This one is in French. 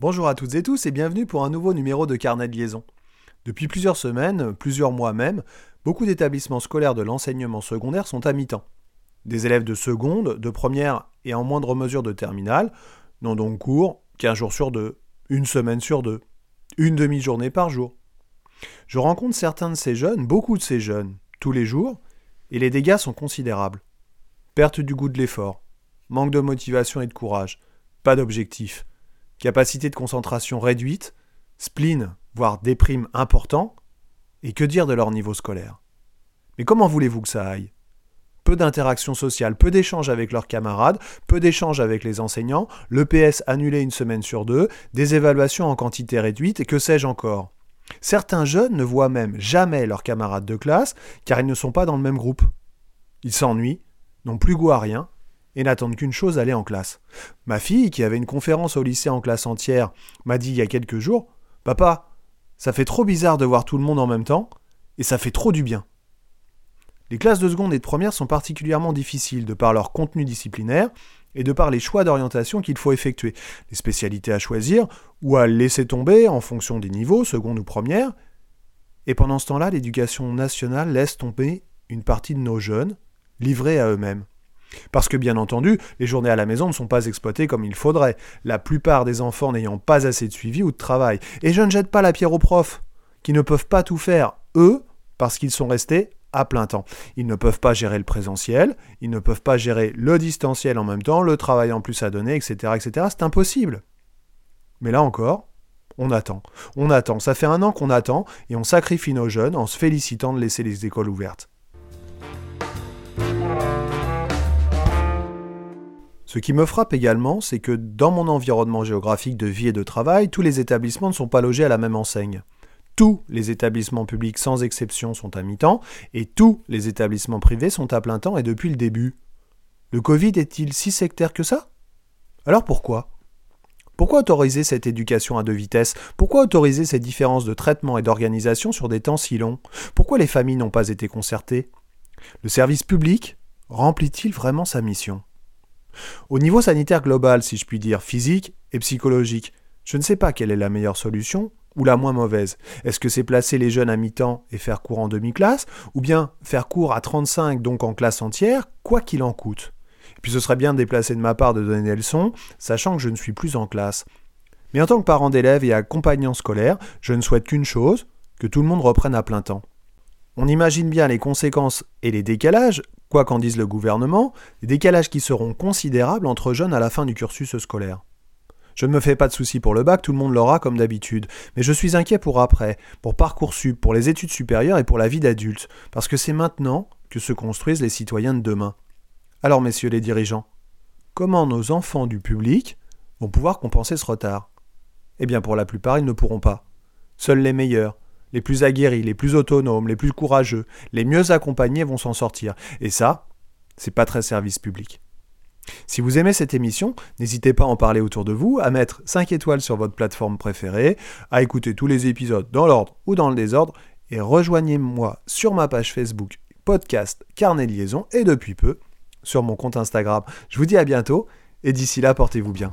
Bonjour à toutes et tous et bienvenue pour un nouveau numéro de Carnet de liaison. Depuis plusieurs semaines, plusieurs mois même, beaucoup d'établissements scolaires de l'enseignement secondaire sont à mi-temps. Des élèves de seconde, de première et en moindre mesure de terminale n'ont donc cours qu'un jour sur deux, une semaine sur deux, une demi-journée par jour. Je rencontre certains de ces jeunes, beaucoup de ces jeunes, tous les jours, et les dégâts sont considérables. Perte du goût de l'effort, manque de motivation et de courage, pas d'objectif, capacité de concentration réduite, spleen, voire déprime important, et que dire de leur niveau scolaire? Mais comment voulez-vous que ça aille? Peu d'interactions sociales, peu d'échanges avec leurs camarades, peu d'échanges avec les enseignants, l'EPS annulé une semaine sur deux, des évaluations en quantité réduite, et que sais-je encore? Certains jeunes ne voient même jamais leurs camarades de classe car ils ne sont pas dans le même groupe. Ils s'ennuient, n'ont plus goût à rien et n'attendent qu'une chose, aller en classe. Ma fille, qui avait une conférence au lycée en classe entière, m'a dit il y a quelques jours Papa, ça fait trop bizarre de voir tout le monde en même temps, et ça fait trop du bien. Les classes de seconde et de première sont particulièrement difficiles de par leur contenu disciplinaire et de par les choix d'orientation qu'il faut effectuer, les spécialités à choisir ou à laisser tomber en fonction des niveaux, seconde ou première. Et pendant ce temps-là, l'éducation nationale laisse tomber une partie de nos jeunes, livrés à eux-mêmes. Parce que bien entendu, les journées à la maison ne sont pas exploitées comme il faudrait, la plupart des enfants n'ayant pas assez de suivi ou de travail. Et je ne jette pas la pierre aux profs, qui ne peuvent pas tout faire, eux, parce qu'ils sont restés à plein temps. Ils ne peuvent pas gérer le présentiel, ils ne peuvent pas gérer le distanciel en même temps, le travail en plus à donner, etc. etc. C'est impossible. Mais là encore, on attend. On attend. Ça fait un an qu'on attend et on sacrifie nos jeunes en se félicitant de laisser les écoles ouvertes. Ce qui me frappe également, c'est que dans mon environnement géographique de vie et de travail, tous les établissements ne sont pas logés à la même enseigne. Tous les établissements publics sans exception sont à mi-temps et tous les établissements privés sont à plein temps et depuis le début. Le Covid est-il si sectaire que ça? Alors pourquoi? Pourquoi autoriser cette éducation à deux vitesses? Pourquoi autoriser ces différences de traitement et d'organisation sur des temps si longs? Pourquoi les familles n'ont pas été concertées? Le service public remplit-il vraiment sa mission? Au niveau sanitaire global, si je puis dire, physique et psychologique, je ne sais pas quelle est la meilleure solution ou la moins mauvaise. Est-ce que c'est placer les jeunes à mi-temps et faire cours en demi-classe, ou bien faire cours à 35 donc en classe entière, quoi qu'il en coûte? Et puis ce serait bien déplacé de ma part de donner des leçons, sachant que je ne suis plus en classe. Mais en tant que parent d'élèves et accompagnant scolaire, je ne souhaite qu'une chose, que tout le monde reprenne à plein temps. On imagine bien les conséquences et les décalages quoi qu'en dise le gouvernement, des décalages qui seront considérables entre jeunes à la fin du cursus scolaire. Je ne me fais pas de soucis pour le bac, tout le monde l'aura comme d'habitude, mais je suis inquiet pour après, pour Parcoursup, pour les études supérieures et pour la vie d'adulte, parce que c'est maintenant que se construisent les citoyens de demain. Alors messieurs les dirigeants, comment nos enfants du public vont pouvoir compenser ce retard? Eh bien pour la plupart, ils ne pourront pas. Seuls les meilleurs, les plus aguerris, les plus autonomes, les plus courageux, les mieux accompagnés vont s'en sortir. Et ça, c'est pas très service public. Si vous aimez cette émission, n'hésitez pas à en parler autour de vous, à mettre 5 étoiles sur votre plateforme préférée, à écouter tous les épisodes dans l'ordre ou dans le désordre, et rejoignez-moi sur ma page Facebook podcast Carnet liaison et depuis peu sur mon compte Instagram. Je vous dis à bientôt et d'ici là portez-vous bien.